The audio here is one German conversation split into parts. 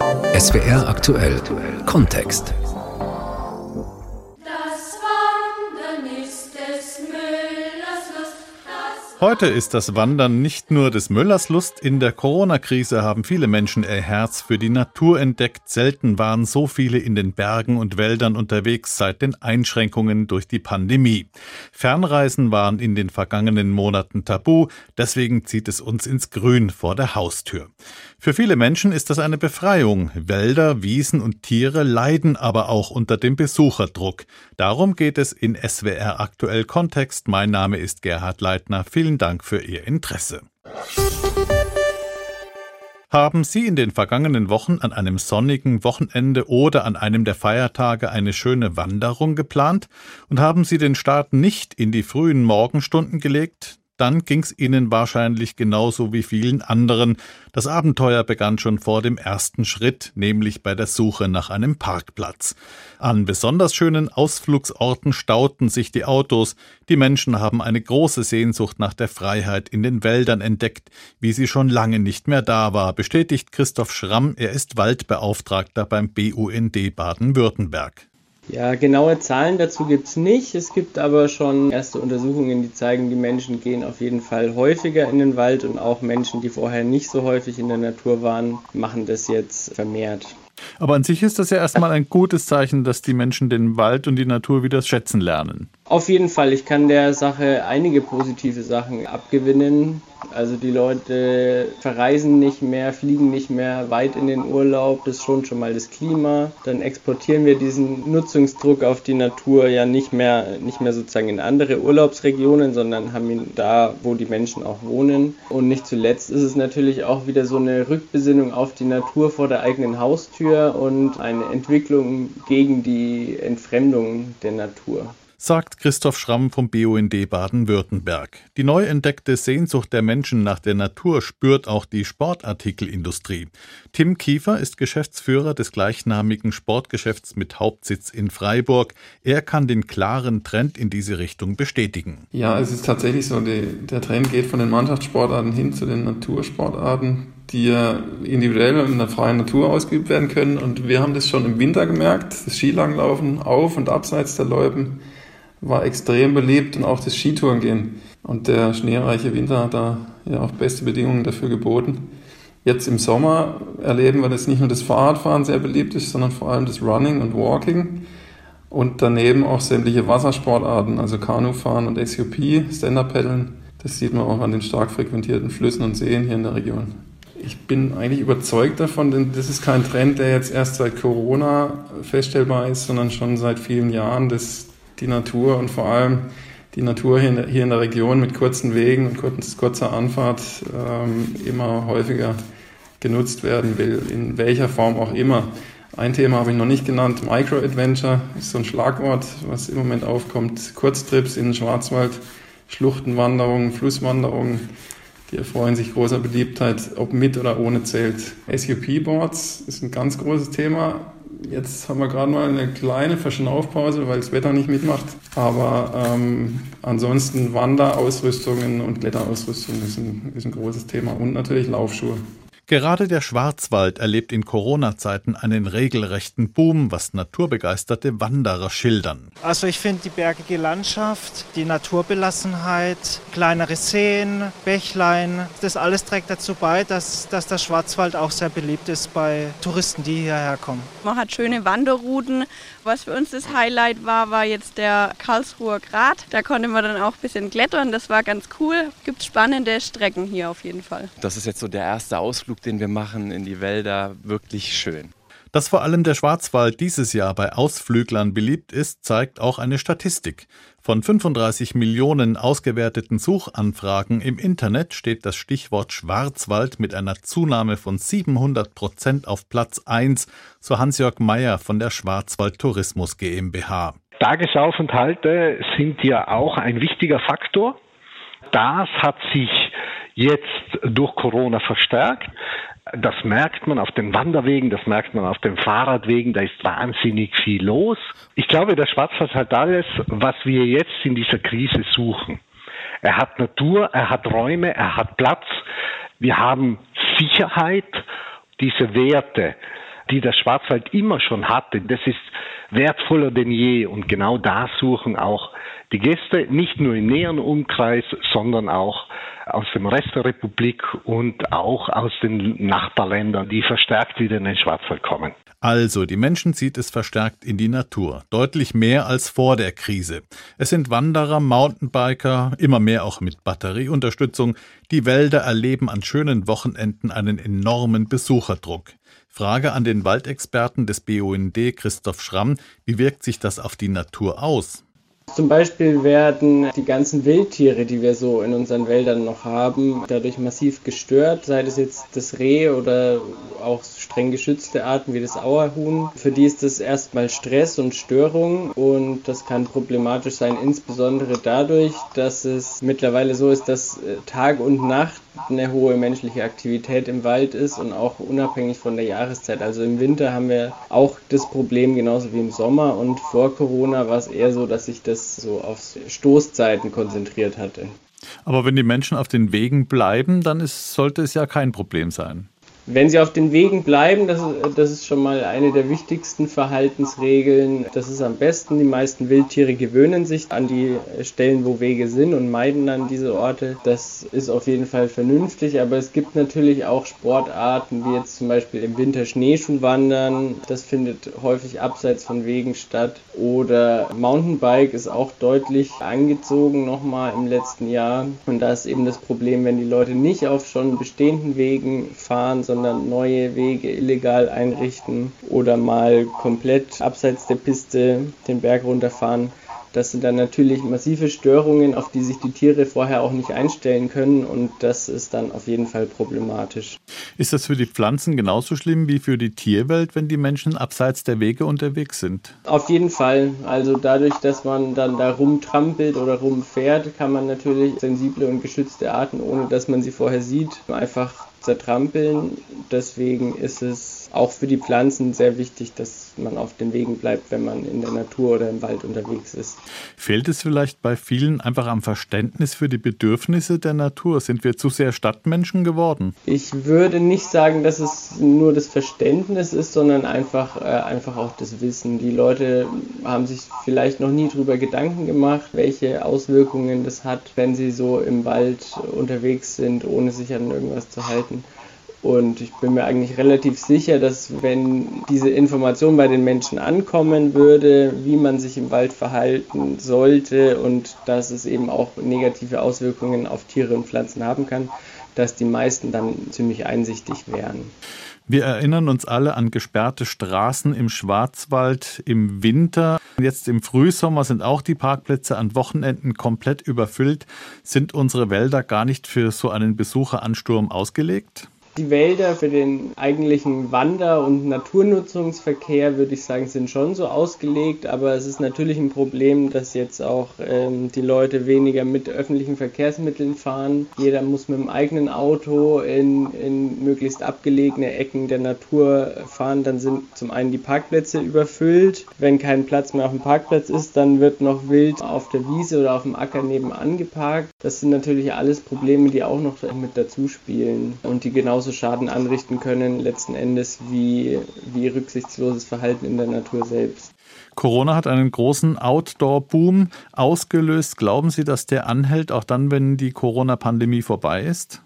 SWR aktuell Kontext. Heute ist das Wandern nicht nur des Müllers Lust. In der Corona-Krise haben viele Menschen ihr Herz für die Natur entdeckt. Selten waren so viele in den Bergen und Wäldern unterwegs seit den Einschränkungen durch die Pandemie. Fernreisen waren in den vergangenen Monaten tabu. Deswegen zieht es uns ins Grün vor der Haustür. Für viele Menschen ist das eine Befreiung. Wälder, Wiesen und Tiere leiden aber auch unter dem Besucherdruck. Darum geht es in SWR aktuell Kontext. Mein Name ist Gerhard Leitner. Vielen Dank für Ihr Interesse. Haben Sie in den vergangenen Wochen an einem sonnigen Wochenende oder an einem der Feiertage eine schöne Wanderung geplant und haben Sie den Start nicht in die frühen Morgenstunden gelegt? Dann ging's ihnen wahrscheinlich genauso wie vielen anderen. Das Abenteuer begann schon vor dem ersten Schritt, nämlich bei der Suche nach einem Parkplatz. An besonders schönen Ausflugsorten stauten sich die Autos. Die Menschen haben eine große Sehnsucht nach der Freiheit in den Wäldern entdeckt, wie sie schon lange nicht mehr da war, bestätigt Christoph Schramm. Er ist Waldbeauftragter beim BUND Baden-Württemberg. Ja, genaue Zahlen dazu gibt es nicht. Es gibt aber schon erste Untersuchungen, die zeigen, die Menschen gehen auf jeden Fall häufiger in den Wald und auch Menschen, die vorher nicht so häufig in der Natur waren, machen das jetzt vermehrt. Aber an sich ist das ja erstmal ein gutes Zeichen, dass die Menschen den Wald und die Natur wieder schätzen lernen. Auf jeden Fall, ich kann der Sache einige positive Sachen abgewinnen. Also die Leute verreisen nicht mehr, fliegen nicht mehr weit in den Urlaub, das schont schon mal das Klima. Dann exportieren wir diesen Nutzungsdruck auf die Natur ja nicht mehr, nicht mehr sozusagen in andere Urlaubsregionen, sondern haben ihn da, wo die Menschen auch wohnen. Und nicht zuletzt ist es natürlich auch wieder so eine Rückbesinnung auf die Natur vor der eigenen Haustür und eine Entwicklung gegen die Entfremdung der Natur sagt Christoph Schramm vom BUND Baden-Württemberg. Die neu entdeckte Sehnsucht der Menschen nach der Natur spürt auch die Sportartikelindustrie. Tim Kiefer ist Geschäftsführer des gleichnamigen Sportgeschäfts mit Hauptsitz in Freiburg. Er kann den klaren Trend in diese Richtung bestätigen. Ja, es ist tatsächlich so, die, der Trend geht von den Mannschaftssportarten hin zu den Natursportarten die ja individuell in der freien Natur ausgeübt werden können. Und wir haben das schon im Winter gemerkt, das Skilanglaufen auf und abseits der Loipen war extrem beliebt und auch das Skitourengehen. Und der schneereiche Winter hat da ja auch beste Bedingungen dafür geboten. Jetzt im Sommer erleben wir, dass nicht nur das Fahrradfahren sehr beliebt ist, sondern vor allem das Running und Walking. Und daneben auch sämtliche Wassersportarten, also Kanufahren und SUP, Stand-Up-Paddeln. Das sieht man auch an den stark frequentierten Flüssen und Seen hier in der Region. Ich bin eigentlich überzeugt davon, denn das ist kein Trend, der jetzt erst seit Corona feststellbar ist, sondern schon seit vielen Jahren, dass die Natur und vor allem die Natur hier in der, hier in der Region mit kurzen Wegen und kurz, kurzer Anfahrt ähm, immer häufiger genutzt werden will, in welcher Form auch immer. Ein Thema habe ich noch nicht genannt, Micro-Adventure ist so ein Schlagwort, was im Moment aufkommt. Kurztrips in den Schwarzwald, Schluchtenwanderungen, Flusswanderungen, die erfreuen sich großer Beliebtheit, ob mit oder ohne Zelt. SUP-Boards ist ein ganz großes Thema, Jetzt haben wir gerade mal eine kleine Verschnaufpause, weil das Wetter nicht mitmacht. Aber ähm, ansonsten Wanderausrüstungen und Kletterausrüstung ist ist ein großes Thema. Und natürlich Laufschuhe. Gerade der Schwarzwald erlebt in Corona-Zeiten einen regelrechten Boom, was naturbegeisterte Wanderer schildern. Also ich finde die bergige Landschaft, die Naturbelassenheit, kleinere Seen, Bächlein, das alles trägt dazu bei, dass, dass der Schwarzwald auch sehr beliebt ist bei Touristen, die hierher kommen. Man hat schöne Wanderrouten. Was für uns das Highlight war, war jetzt der Karlsruher Grat. Da konnte man dann auch ein bisschen klettern, das war ganz cool. Gibt spannende Strecken hier auf jeden Fall. Das ist jetzt so der erste Ausflug, den wir machen in die Wälder, wirklich schön. Dass vor allem der Schwarzwald dieses Jahr bei Ausflüglern beliebt ist, zeigt auch eine Statistik. Von 35 Millionen ausgewerteten Suchanfragen im Internet steht das Stichwort Schwarzwald mit einer Zunahme von 700 Prozent auf Platz 1, so Hans-Jörg Meyer von der Schwarzwald Tourismus GmbH. Tagesaufenthalte sind ja auch ein wichtiger Faktor. Das hat sich jetzt durch Corona verstärkt. Das merkt man auf den Wanderwegen, das merkt man auf den Fahrradwegen, da ist wahnsinnig viel los. Ich glaube, der Schwarzwald hat alles, was wir jetzt in dieser Krise suchen. Er hat Natur, er hat Räume, er hat Platz. Wir haben Sicherheit, diese Werte die der Schwarzwald immer schon hatte, das ist wertvoller denn je. Und genau da suchen auch die Gäste nicht nur im näheren Umkreis, sondern auch aus dem Rest der Republik und auch aus den Nachbarländern, die verstärkt wieder in den Schwarzwald kommen. Also, die Menschen zieht es verstärkt in die Natur, deutlich mehr als vor der Krise. Es sind Wanderer, Mountainbiker, immer mehr auch mit Batterieunterstützung. Die Wälder erleben an schönen Wochenenden einen enormen Besucherdruck. Frage an den Waldexperten des BUND Christoph Schramm, wie wirkt sich das auf die Natur aus? Zum Beispiel werden die ganzen Wildtiere, die wir so in unseren Wäldern noch haben, dadurch massiv gestört, sei es jetzt das Reh oder auch streng geschützte Arten wie das Auerhuhn. Für die ist das erstmal Stress und Störung und das kann problematisch sein, insbesondere dadurch, dass es mittlerweile so ist, dass äh, Tag und Nacht eine hohe menschliche Aktivität im Wald ist und auch unabhängig von der Jahreszeit. Also im Winter haben wir auch das Problem genauso wie im Sommer und vor Corona war es eher so, dass sich das so auf Stoßzeiten konzentriert hatte. Aber wenn die Menschen auf den Wegen bleiben, dann ist, sollte es ja kein Problem sein. Wenn sie auf den Wegen bleiben, das, das ist schon mal eine der wichtigsten Verhaltensregeln. Das ist am besten. Die meisten Wildtiere gewöhnen sich an die Stellen, wo Wege sind und meiden dann diese Orte. Das ist auf jeden Fall vernünftig. Aber es gibt natürlich auch Sportarten, wie jetzt zum Beispiel im Winter Schneeschuhwandern. Das findet häufig abseits von Wegen statt. Oder Mountainbike ist auch deutlich angezogen nochmal im letzten Jahr. Und da ist eben das Problem, wenn die Leute nicht auf schon bestehenden Wegen fahren, sondern sondern neue Wege illegal einrichten oder mal komplett abseits der Piste den Berg runterfahren. Das sind dann natürlich massive Störungen, auf die sich die Tiere vorher auch nicht einstellen können und das ist dann auf jeden Fall problematisch. Ist das für die Pflanzen genauso schlimm wie für die Tierwelt, wenn die Menschen abseits der Wege unterwegs sind? Auf jeden Fall. Also dadurch, dass man dann da rumtrampelt oder rumfährt, kann man natürlich sensible und geschützte Arten, ohne dass man sie vorher sieht, einfach zertrampeln. Deswegen ist es auch für die Pflanzen sehr wichtig, dass man auf den Wegen bleibt, wenn man in der Natur oder im Wald unterwegs ist. Fehlt es vielleicht bei vielen einfach am Verständnis für die Bedürfnisse der Natur? Sind wir zu sehr Stadtmenschen geworden? Ich würde nicht sagen, dass es nur das Verständnis ist, sondern einfach, äh, einfach auch das Wissen. Die Leute haben sich vielleicht noch nie darüber Gedanken gemacht, welche Auswirkungen das hat, wenn sie so im Wald unterwegs sind, ohne sich an irgendwas zu halten. Und ich bin mir eigentlich relativ sicher, dass wenn diese Information bei den Menschen ankommen würde, wie man sich im Wald verhalten sollte und dass es eben auch negative Auswirkungen auf Tiere und Pflanzen haben kann, dass die meisten dann ziemlich einsichtig wären. Wir erinnern uns alle an gesperrte Straßen im Schwarzwald im Winter. Jetzt im Frühsommer sind auch die Parkplätze an Wochenenden komplett überfüllt. Sind unsere Wälder gar nicht für so einen Besucheransturm ausgelegt? Die Wälder für den eigentlichen Wander- und Naturnutzungsverkehr, würde ich sagen, sind schon so ausgelegt, aber es ist natürlich ein Problem, dass jetzt auch ähm, die Leute weniger mit öffentlichen Verkehrsmitteln fahren. Jeder muss mit dem eigenen Auto in, in möglichst abgelegene Ecken der Natur fahren. Dann sind zum einen die Parkplätze überfüllt. Wenn kein Platz mehr auf dem Parkplatz ist, dann wird noch wild auf der Wiese oder auf dem Acker nebenan geparkt. Das sind natürlich alles Probleme, die auch noch mit dazu spielen und die genauso genauso Schaden anrichten können, letzten Endes, wie, wie rücksichtsloses Verhalten in der Natur selbst. Corona hat einen großen Outdoor-Boom ausgelöst. Glauben Sie, dass der anhält, auch dann, wenn die Corona-Pandemie vorbei ist?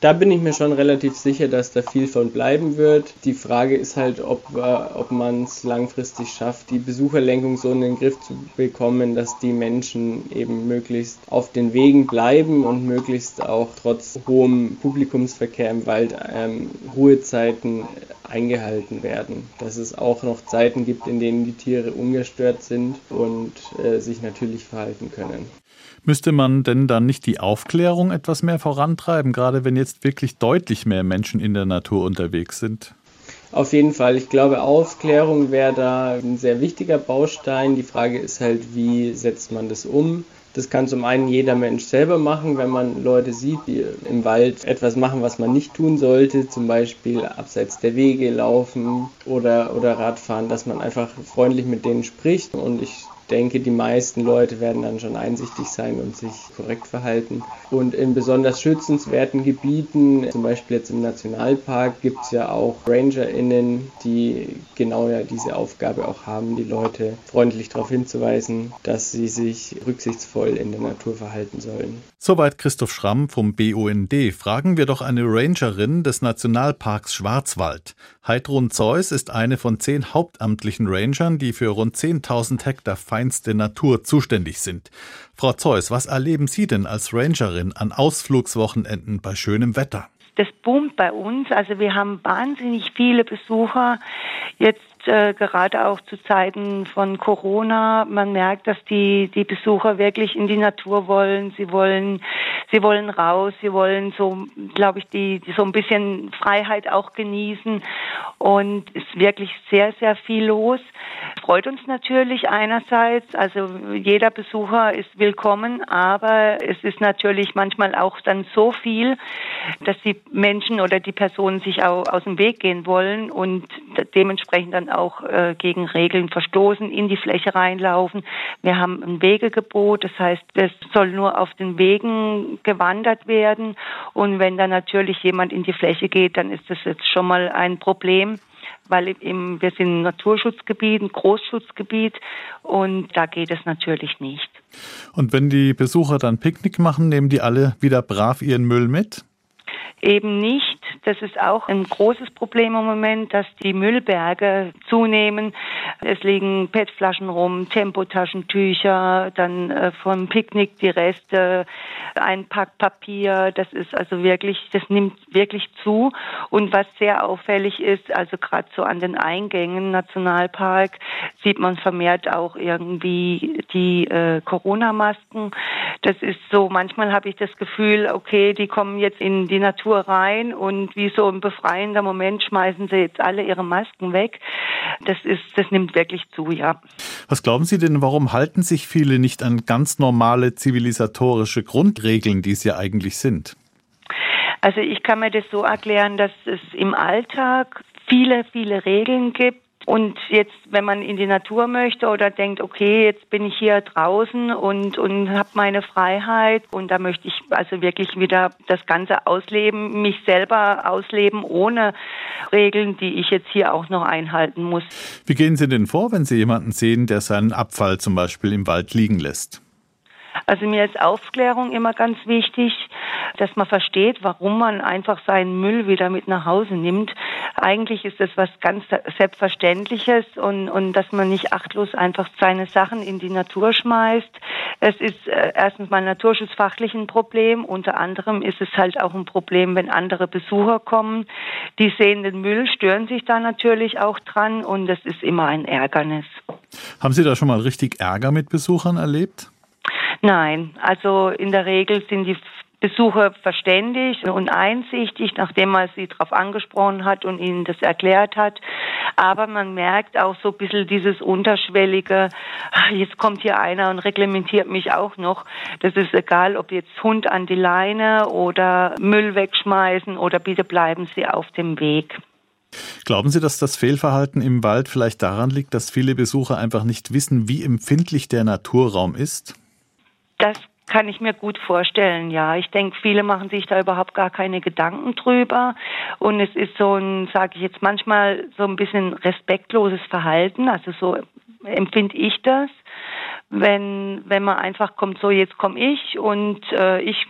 Da bin ich mir schon relativ sicher, dass da viel von bleiben wird. Die Frage ist halt, ob, äh, ob man es langfristig schafft, die Besucherlenkung so in den Griff zu bekommen, dass die Menschen eben möglichst auf den Wegen bleiben und möglichst auch trotz hohem Publikumsverkehr im Wald ähm, Ruhezeiten eingehalten werden. Dass es auch noch Zeiten gibt, in denen die Tiere ungestört sind und äh, sich natürlich verhalten können. Müsste man denn dann nicht die Aufklärung etwas mehr vorantreiben, gerade wenn jetzt wirklich deutlich mehr Menschen in der Natur unterwegs sind? Auf jeden Fall. Ich glaube, Aufklärung wäre da ein sehr wichtiger Baustein. Die Frage ist halt, wie setzt man das um? Das kann zum einen jeder Mensch selber machen, wenn man Leute sieht, die im Wald etwas machen, was man nicht tun sollte, zum Beispiel abseits der Wege laufen oder, oder Radfahren, dass man einfach freundlich mit denen spricht. Und ich denke, die meisten Leute werden dann schon einsichtig sein und sich korrekt verhalten. Und in besonders schützenswerten Gebieten, zum Beispiel jetzt im Nationalpark, gibt es ja auch RangerInnen, die genau ja diese Aufgabe auch haben, die Leute freundlich darauf hinzuweisen, dass sie sich rücksichtsvoll in der Natur verhalten sollen. Soweit Christoph Schramm vom BUND. Fragen wir doch eine Rangerin des Nationalparks Schwarzwald. Heidrun Zeus ist eine von zehn hauptamtlichen Rangern, die für rund 10.000 Hektar feinste Natur zuständig sind. Frau Zeus, was erleben Sie denn als Rangerin an Ausflugswochenenden bei schönem Wetter? Das boomt bei uns. Also wir haben wahnsinnig viele Besucher. Jetzt äh, gerade auch zu Zeiten von Corona. Man merkt, dass die, die Besucher wirklich in die Natur wollen. Sie wollen, sie wollen raus. Sie wollen so, glaube ich, die, die so ein bisschen Freiheit auch genießen. Und ist wirklich sehr, sehr viel los. Freut uns natürlich einerseits. Also jeder Besucher ist willkommen, aber es ist natürlich manchmal auch dann so viel, dass die Menschen oder die Personen sich auch aus dem Weg gehen wollen und dementsprechend dann auch äh, gegen Regeln verstoßen, in die Fläche reinlaufen. Wir haben ein Wegegebot, das heißt, es soll nur auf den Wegen gewandert werden. Und wenn dann natürlich jemand in die Fläche geht, dann ist das jetzt schon mal ein Problem weil eben wir sind ein Naturschutzgebiet, ein Großschutzgebiet und da geht es natürlich nicht. Und wenn die Besucher dann Picknick machen, nehmen die alle wieder brav ihren Müll mit? eben nicht. Das ist auch ein großes Problem im Moment, dass die Müllberge zunehmen. Es liegen PET-Flaschen rum, Tempotaschentücher, dann äh, vom Picknick die Reste, ein Pack Papier. Das ist also wirklich, das nimmt wirklich zu. Und was sehr auffällig ist, also gerade so an den Eingängen Nationalpark sieht man vermehrt auch irgendwie die äh, Corona-Masken. Das ist so, manchmal habe ich das Gefühl, okay, die kommen jetzt in die Natur Natur rein und wie so ein befreiender Moment schmeißen sie jetzt alle ihre Masken weg. Das ist, das nimmt wirklich zu, ja. Was glauben Sie denn, warum halten sich viele nicht an ganz normale zivilisatorische Grundregeln, die es ja eigentlich sind? Also ich kann mir das so erklären, dass es im Alltag viele, viele Regeln gibt, und jetzt, wenn man in die Natur möchte oder denkt, okay, jetzt bin ich hier draußen und, und habe meine Freiheit und da möchte ich also wirklich wieder das Ganze ausleben, mich selber ausleben ohne Regeln, die ich jetzt hier auch noch einhalten muss. Wie gehen Sie denn vor, wenn Sie jemanden sehen, der seinen Abfall zum Beispiel im Wald liegen lässt? Also mir ist Aufklärung immer ganz wichtig, dass man versteht, warum man einfach seinen Müll wieder mit nach Hause nimmt. Eigentlich ist das was ganz Selbstverständliches und, und dass man nicht achtlos einfach seine Sachen in die Natur schmeißt. Es ist äh, erstens mal naturschutzfachlich ein Problem. Unter anderem ist es halt auch ein Problem, wenn andere Besucher kommen. Die sehen den Müll, stören sich da natürlich auch dran und das ist immer ein Ärgernis. Haben Sie da schon mal richtig Ärger mit Besuchern erlebt? Nein, also in der Regel sind die Besucher verständig und einsichtig, nachdem man sie darauf angesprochen hat und ihnen das erklärt hat. Aber man merkt auch so ein bisschen dieses unterschwellige, ah, jetzt kommt hier einer und reglementiert mich auch noch. Das ist egal, ob jetzt Hund an die Leine oder Müll wegschmeißen oder bitte bleiben Sie auf dem Weg. Glauben Sie, dass das Fehlverhalten im Wald vielleicht daran liegt, dass viele Besucher einfach nicht wissen, wie empfindlich der Naturraum ist? Das kann ich mir gut vorstellen, ja. Ich denke, viele machen sich da überhaupt gar keine Gedanken drüber. Und es ist so ein, sage ich jetzt manchmal, so ein bisschen respektloses Verhalten. Also so empfinde ich das. Wenn, wenn man einfach kommt, so jetzt komme ich und äh, ich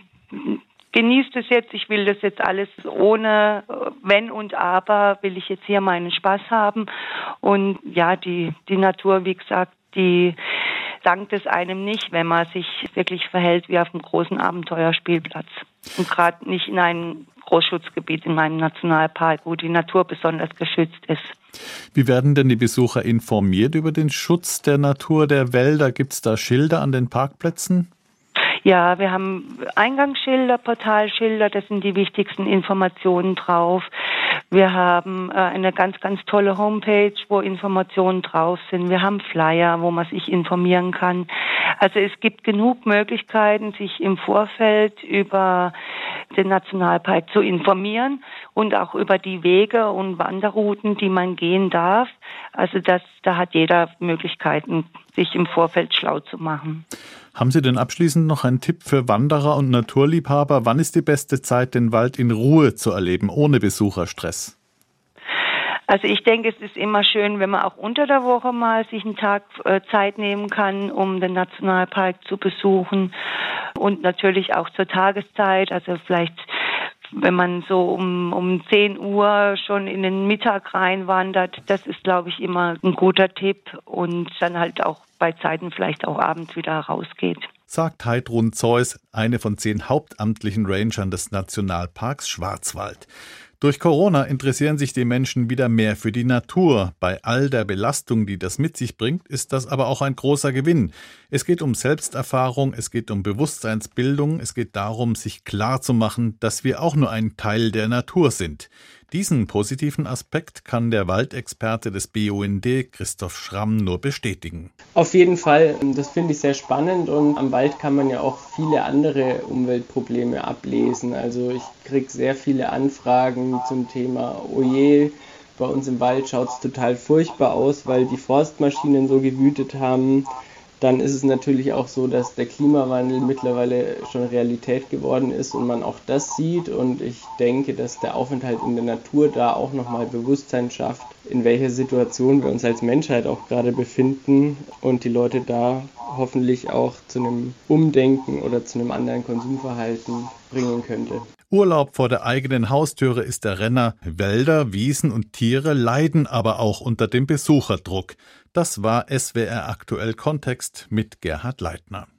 genieße das jetzt, ich will das jetzt alles ohne Wenn und Aber, will ich jetzt hier meinen Spaß haben. Und ja, die, die Natur, wie gesagt, die dankt es einem nicht, wenn man sich wirklich verhält wie auf einem großen Abenteuerspielplatz. Und gerade nicht in einem Großschutzgebiet in meinem Nationalpark, wo die Natur besonders geschützt ist. Wie werden denn die Besucher informiert über den Schutz der Natur der Wälder? Gibt es da Schilder an den Parkplätzen? Ja, wir haben Eingangsschilder, Portalschilder, das sind die wichtigsten Informationen drauf. Wir haben äh, eine ganz, ganz tolle Homepage, wo Informationen drauf sind. Wir haben Flyer, wo man sich informieren kann. Also es gibt genug Möglichkeiten, sich im Vorfeld über den Nationalpark zu informieren und auch über die Wege und Wanderrouten, die man gehen darf. Also das, da hat jeder Möglichkeiten, sich im Vorfeld schlau zu machen. Haben Sie denn abschließend noch einen Tipp für Wanderer und Naturliebhaber? Wann ist die beste Zeit, den Wald in Ruhe zu erleben, ohne Besucherstress? Also ich denke, es ist immer schön, wenn man auch unter der Woche mal sich einen Tag äh, Zeit nehmen kann, um den Nationalpark zu besuchen und natürlich auch zur Tageszeit, also vielleicht wenn man so um, um 10 Uhr schon in den Mittag reinwandert, das ist, glaube ich, immer ein guter Tipp und dann halt auch bei Zeiten vielleicht auch abends wieder rausgeht. Sagt Heidrun Zeus, eine von zehn hauptamtlichen Rangern des Nationalparks Schwarzwald. Durch Corona interessieren sich die Menschen wieder mehr für die Natur. Bei all der Belastung, die das mit sich bringt, ist das aber auch ein großer Gewinn. Es geht um Selbsterfahrung, es geht um Bewusstseinsbildung, es geht darum, sich klarzumachen, dass wir auch nur ein Teil der Natur sind. Diesen positiven Aspekt kann der Waldexperte des BUND, Christoph Schramm, nur bestätigen. Auf jeden Fall, das finde ich sehr spannend und am Wald kann man ja auch viele andere Umweltprobleme ablesen. Also ich kriege sehr viele Anfragen zum Thema, oje, bei uns im Wald schaut es total furchtbar aus, weil die Forstmaschinen so gewütet haben dann ist es natürlich auch so, dass der Klimawandel mittlerweile schon Realität geworden ist und man auch das sieht. Und ich denke, dass der Aufenthalt in der Natur da auch nochmal Bewusstsein schafft, in welcher Situation wir uns als Menschheit auch gerade befinden und die Leute da hoffentlich auch zu einem Umdenken oder zu einem anderen Konsumverhalten bringen könnte. Urlaub vor der eigenen Haustüre ist der Renner. Wälder, Wiesen und Tiere leiden aber auch unter dem Besucherdruck. Das war SWR aktuell Kontext mit Gerhard Leitner.